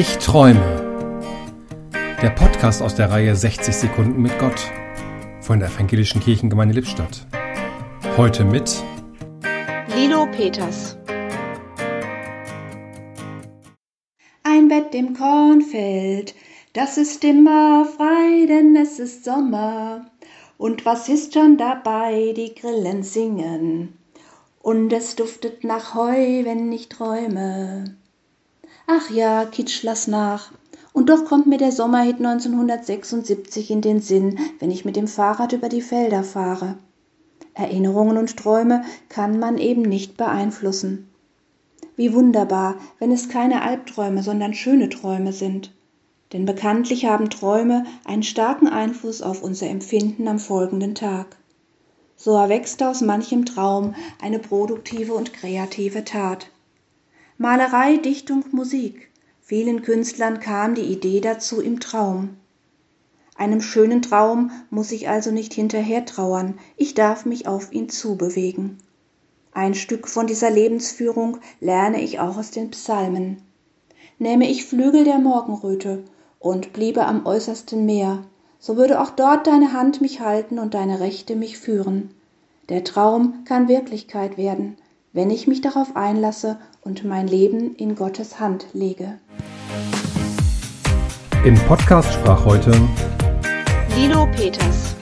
Ich träume. Der Podcast aus der Reihe 60 Sekunden mit Gott von der Evangelischen Kirchengemeinde Lippstadt. Heute mit Lilo Peters. Ein Bett im Kornfeld, das ist immer frei, denn es ist Sommer. Und was ist schon dabei? Die Grillen singen. Und es duftet nach Heu, wenn ich träume. Ach ja, Kitsch, lass nach. Und doch kommt mir der Sommerhit 1976 in den Sinn, wenn ich mit dem Fahrrad über die Felder fahre. Erinnerungen und Träume kann man eben nicht beeinflussen. Wie wunderbar, wenn es keine Albträume, sondern schöne Träume sind. Denn bekanntlich haben Träume einen starken Einfluss auf unser Empfinden am folgenden Tag. So erwächst aus manchem Traum eine produktive und kreative Tat. Malerei, Dichtung, Musik. Vielen Künstlern kam die Idee dazu im Traum. Einem schönen Traum muss ich also nicht hinterher trauern, ich darf mich auf ihn zubewegen. Ein Stück von dieser Lebensführung lerne ich auch aus den Psalmen. Nähme ich Flügel der Morgenröte und bliebe am äußersten Meer, so würde auch dort deine Hand mich halten und deine Rechte mich führen. Der Traum kann Wirklichkeit werden, wenn ich mich darauf einlasse und mein Leben in Gottes Hand lege. Im Podcast sprach heute Lilo Peters.